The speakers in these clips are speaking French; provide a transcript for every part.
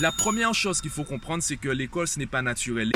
La première chose qu'il faut comprendre, c'est que l'école, ce n'est pas naturel.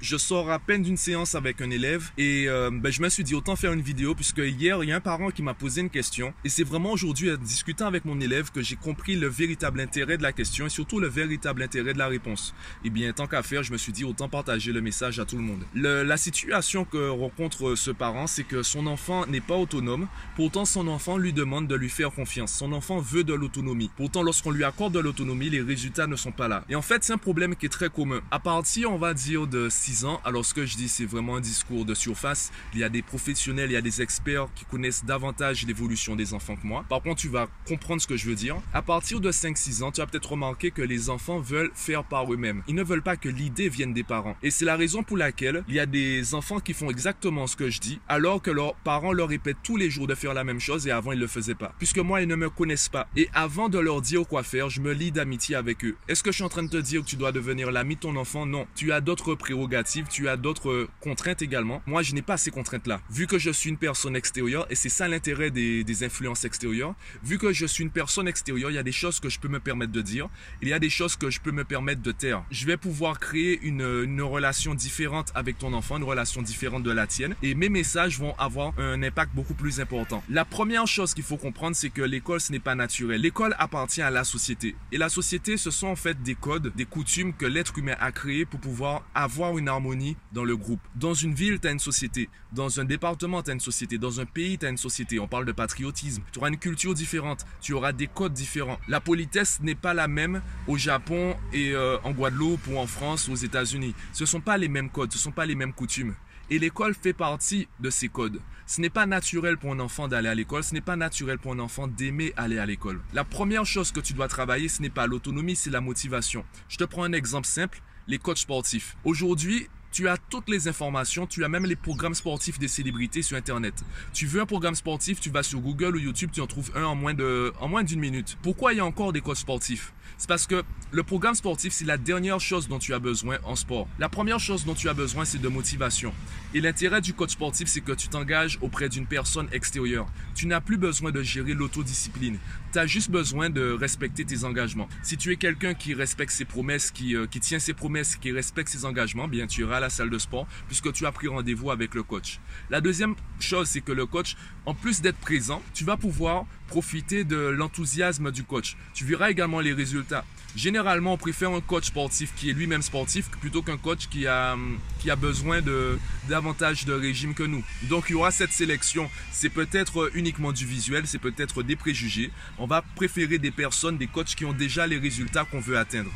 Je sors à peine d'une séance avec un élève et euh, ben, je me suis dit autant faire une vidéo puisque hier il y a un parent qui m'a posé une question et c'est vraiment aujourd'hui en discutant avec mon élève que j'ai compris le véritable intérêt de la question et surtout le véritable intérêt de la réponse. Et eh bien tant qu'à faire, je me suis dit autant partager le message à tout le monde. la situation que rencontre ce parent, c'est que son enfant n'est pas autonome. Pourtant son enfant lui demande de lui faire confiance. Son enfant veut de l'autonomie. Pourtant lorsqu'on lui accorde de l'autonomie, les résultats ne sont pas là. Et en fait, c'est un problème qui est très commun. À partir, on va dire de 6 alors ce que je dis, c'est vraiment un discours de surface. Il y a des professionnels, il y a des experts qui connaissent davantage l'évolution des enfants que moi. Par contre, tu vas comprendre ce que je veux dire. À partir de 5-6 ans, tu as peut-être remarqué que les enfants veulent faire par eux-mêmes. Ils ne veulent pas que l'idée vienne des parents. Et c'est la raison pour laquelle il y a des enfants qui font exactement ce que je dis, alors que leurs parents leur répètent tous les jours de faire la même chose et avant ils ne le faisaient pas. Puisque moi, ils ne me connaissent pas. Et avant de leur dire quoi faire, je me lie d'amitié avec eux. Est-ce que je suis en train de te dire que tu dois devenir l'ami de ton enfant? Non. Tu as d'autres prérogatives tu as d'autres contraintes également. Moi, je n'ai pas ces contraintes-là. Vu que je suis une personne extérieure, et c'est ça l'intérêt des, influences extérieures, vu que je suis une personne extérieure, il y a des choses que je peux me permettre de dire, il y a des choses que je peux me permettre de taire. Je vais pouvoir créer une, relation différente avec ton enfant, une relation différente de la tienne, et mes messages vont avoir un impact beaucoup plus important. La première chose qu'il faut comprendre, c'est que l'école, ce n'est pas naturel. L'école appartient à la société. Et la société, ce sont en fait des codes, des coutumes que l'être humain a créés pour pouvoir avoir une harmonie dans le groupe. Dans une ville, tu as une société. Dans un département, tu as une société. Dans un pays, tu as une société. On parle de patriotisme. Tu auras une culture différente. Tu auras des codes différents. La politesse n'est pas la même au Japon et euh, en Guadeloupe ou en France ou aux États-Unis. Ce ne sont pas les mêmes codes. Ce ne sont pas les mêmes coutumes. Et l'école fait partie de ces codes. Ce n'est pas naturel pour un enfant d'aller à l'école, ce n'est pas naturel pour un enfant d'aimer aller à l'école. La première chose que tu dois travailler, ce n'est pas l'autonomie, c'est la motivation. Je te prends un exemple simple les coachs sportifs. Aujourd'hui, tu as toutes les informations, tu as même les programmes sportifs des célébrités sur Internet. Tu veux un programme sportif, tu vas sur Google ou YouTube, tu en trouves un en moins d'une minute. Pourquoi il y a encore des coachs sportifs? C'est parce que le programme sportif, c'est la dernière chose dont tu as besoin en sport. La première chose dont tu as besoin, c'est de motivation. Et l'intérêt du coach sportif, c'est que tu t'engages auprès d'une personne extérieure. Tu n'as plus besoin de gérer l'autodiscipline. Tu as juste besoin de respecter tes engagements. Si tu es quelqu'un qui respecte ses promesses, qui, euh, qui tient ses promesses, qui respecte ses engagements, bien tu iras à la salle de sport puisque tu as pris rendez-vous avec le coach. La deuxième chose, c'est que le coach, en plus d'être présent, tu vas pouvoir profiter de l'enthousiasme du coach. Tu verras également les résultats. Généralement, on préfère un coach sportif qui est lui-même sportif plutôt qu'un coach qui a, qui a besoin de davantage de régime que nous. Donc, il y aura cette sélection. C'est peut-être uniquement du visuel, c'est peut-être des préjugés. On va préférer des personnes, des coachs qui ont déjà les résultats qu'on veut atteindre.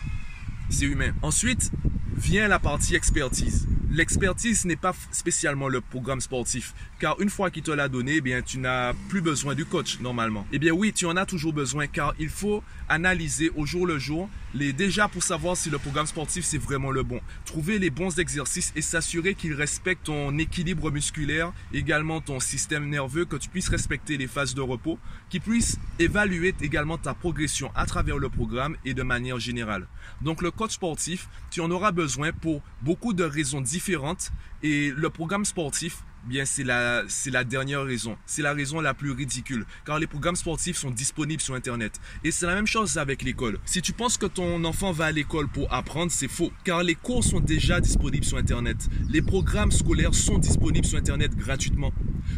C'est humain. Ensuite, vient la partie expertise. L'expertise n'est pas spécialement le programme sportif, car une fois qu'il te l'a donné, eh bien, tu n'as plus besoin du coach normalement. Eh bien oui, tu en as toujours besoin, car il faut analyser au jour le jour, les, déjà pour savoir si le programme sportif c'est vraiment le bon. Trouver les bons exercices et s'assurer qu'il respecte ton équilibre musculaire, également ton système nerveux, que tu puisses respecter les phases de repos, qu'il puisse évaluer également ta progression à travers le programme et de manière générale. Donc le coach sportif, tu en auras besoin pour beaucoup de raisons différentes et le programme sportif Bien, c'est la, la dernière raison. C'est la raison la plus ridicule. Car les programmes sportifs sont disponibles sur Internet. Et c'est la même chose avec l'école. Si tu penses que ton enfant va à l'école pour apprendre, c'est faux. Car les cours sont déjà disponibles sur Internet. Les programmes scolaires sont disponibles sur Internet gratuitement.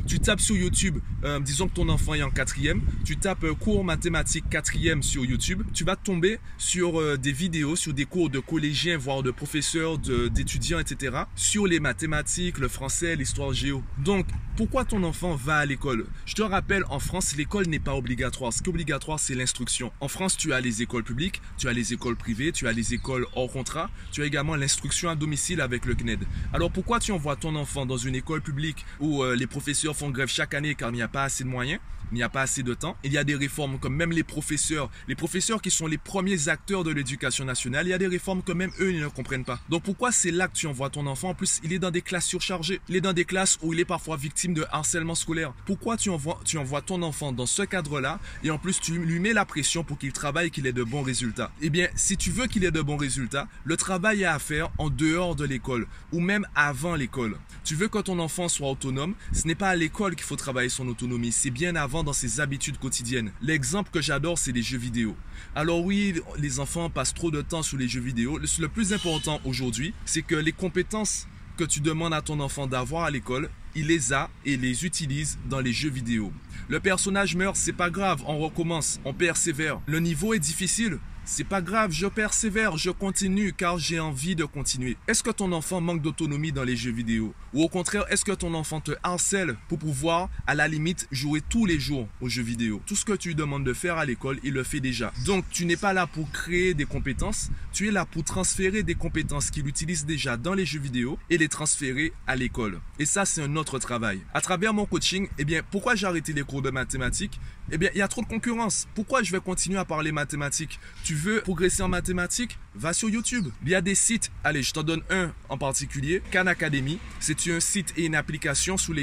Tu tapes sur YouTube, euh, disons que ton enfant est en quatrième, tu tapes euh, cours mathématiques quatrième sur YouTube, tu vas tomber sur euh, des vidéos, sur des cours de collégiens, voire de professeurs, d'étudiants, etc. Sur les mathématiques, le français, l'histoire géo donc, pourquoi ton enfant va à l'école? Je te rappelle, en France, l'école n'est pas obligatoire. Ce qui est obligatoire, c'est l'instruction. En France, tu as les écoles publiques, tu as les écoles privées, tu as les écoles hors contrat, tu as également l'instruction à domicile avec le CNED. Alors pourquoi tu envoies ton enfant dans une école publique où euh, les professeurs font grève chaque année car il n'y a pas assez de moyens il n'y a pas assez de temps? Il y a des réformes comme même les professeurs, les professeurs qui sont les premiers acteurs de l'éducation nationale, il y a des réformes que même eux ils ne comprennent pas. Donc pourquoi c'est là que tu envoies ton enfant? En plus, il est dans des classes surchargées. Il est dans des classes où il est parfois victime de harcèlement scolaire. Pourquoi tu envoies, tu envoies ton enfant dans ce cadre-là et en plus tu lui mets la pression pour qu'il travaille et qu'il ait de bons résultats? Eh bien, si tu veux qu'il ait de bons résultats, le travail est à faire en dehors de l'école ou même avant l'école. Tu veux que ton enfant soit autonome, ce n'est pas à l'école qu'il faut travailler son autonomie, c'est bien avant dans ses habitudes quotidiennes. L'exemple que j'adore, c'est les jeux vidéo. Alors oui, les enfants passent trop de temps sur les jeux vidéo. Le plus important aujourd'hui, c'est que les compétences que tu demandes à ton enfant d'avoir à l'école, il les a et les utilise dans les jeux vidéo. Le personnage meurt, c'est pas grave, on recommence, on persévère. Le niveau est difficile, c'est pas grave, je persévère, je continue car j'ai envie de continuer. Est-ce que ton enfant manque d'autonomie dans les jeux vidéo? Ou au contraire, est-ce que ton enfant te harcèle pour pouvoir, à la limite, jouer tous les jours aux jeux vidéo? Tout ce que tu lui demandes de faire à l'école, il le fait déjà. Donc, tu n'es pas là pour créer des compétences, tu es là pour transférer des compétences qu'il utilise déjà dans les jeux vidéo et les transférer à l'école. Et ça, c'est un autre travail. À travers mon coaching, eh bien, pourquoi j'ai arrêté les cours de mathématiques? Eh bien, il y a trop de concurrence. Pourquoi je vais continuer à parler mathématiques? Veux progresser en mathématiques Va sur YouTube. Il y a des sites. Allez, je t'en donne un en particulier. Khan Academy. C'est un site et une application sur,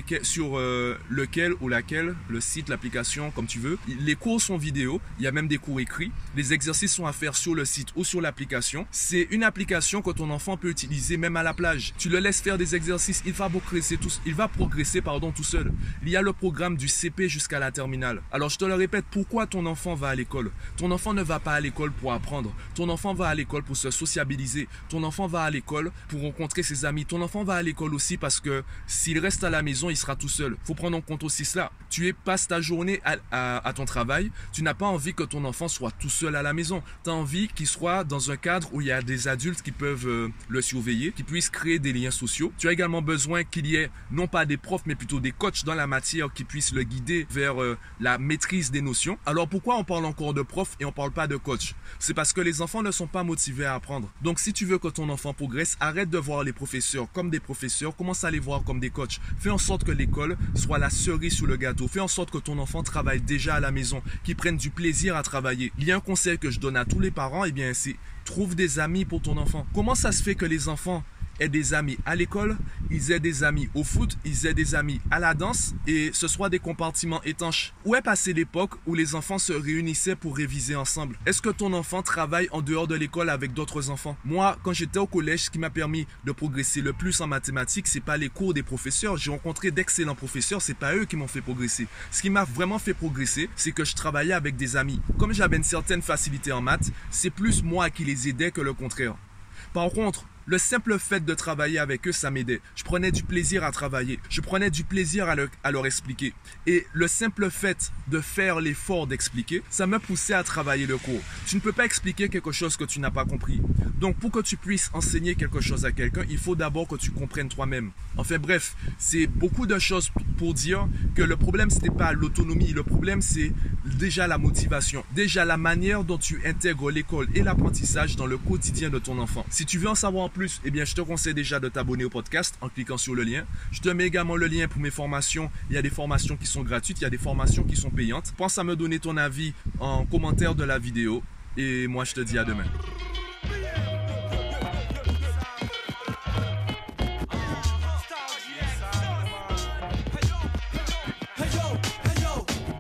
euh, lequel ou laquelle, le site, l'application, comme tu veux. Les cours sont vidéo. Il y a même des cours écrits. Les exercices sont à faire sur le site ou sur l'application. C'est une application que ton enfant peut utiliser même à la plage. Tu le laisses faire des exercices. Il va progresser tout, pardon, tout seul. Il y a le programme du CP jusqu'à la terminale. Alors, je te le répète, pourquoi ton enfant va à l'école? Ton enfant ne va pas à l'école pour apprendre. Ton enfant va à l'école pour se sociabiliser. Ton enfant va à l'école pour rencontrer ses amis. Ton enfant va à l'école aussi parce que s'il reste à la maison, il sera tout seul. Faut prendre en compte aussi cela. Tu es, passes ta journée à, ton travail. Tu n'as pas envie que ton enfant soit tout seul à la maison. Tu as envie qu'il soit dans un cadre où il y a des adultes qui peuvent euh, le surveiller, qui puissent créer des liens sociaux. Tu as également besoin qu'il y ait non pas des profs, mais plutôt des coachs dans la matière qui puissent le guider vers euh, la maîtrise des notions. Alors pourquoi on parle encore de profs et on parle pas de coach C'est parce que les enfants ne sont pas motivés à apprendre. Donc si tu veux que ton enfant progresse, arrête de voir les professeurs comme des professeurs, commence à les voir comme des coachs. Fais en sorte que l'école soit la cerise sur le gâteau. Fais en sorte que ton enfant travaille déjà à la maison, qu'il prenne du plaisir à travailler. Il y a un conseil que je donne à tous les parents, et eh bien c'est trouve des amis pour ton enfant. Comment ça se fait que les enfants aient des amis à l'école, ils aient des amis au foot, ils aient des amis à la danse et ce soit des compartiments étanches. Où est passée l'époque où les enfants se réunissaient pour réviser ensemble? Est-ce que ton enfant travaille en dehors de l'école avec d'autres enfants? Moi, quand j'étais au collège, ce qui m'a permis de progresser le plus en mathématiques, c'est pas les cours des professeurs. J'ai rencontré d'excellents professeurs, c'est pas eux qui m'ont fait progresser. Ce qui m'a vraiment fait progresser, c'est que je travaillais avec des amis. Comme j'avais une certaine facilité en maths, c'est plus moi qui les aidais que le contraire. Par contre, le simple fait de travailler avec eux, ça m'aidait. Je prenais du plaisir à travailler. Je prenais du plaisir à, leur expliquer. Et le simple fait de faire l'effort d'expliquer, ça me poussait à travailler le cours. Tu ne peux pas expliquer quelque chose que tu n'as pas compris. Donc pour que tu puisses enseigner quelque chose à quelqu'un, il faut d'abord que tu comprennes toi-même. Enfin bref, c'est beaucoup de choses pour dire que le problème, ce n'est pas l'autonomie. Le problème, c'est déjà la motivation. Déjà la manière dont tu intègres l'école et l'apprentissage dans le quotidien de ton enfant. Si tu veux en savoir plus, eh bien, je te conseille déjà de t'abonner au podcast en cliquant sur le lien. Je te mets également le lien pour mes formations. Il y a des formations qui sont gratuites, il y a des formations qui sont payantes. Pense à me donner ton avis en commentaire de la vidéo. Et moi, je te dis à demain.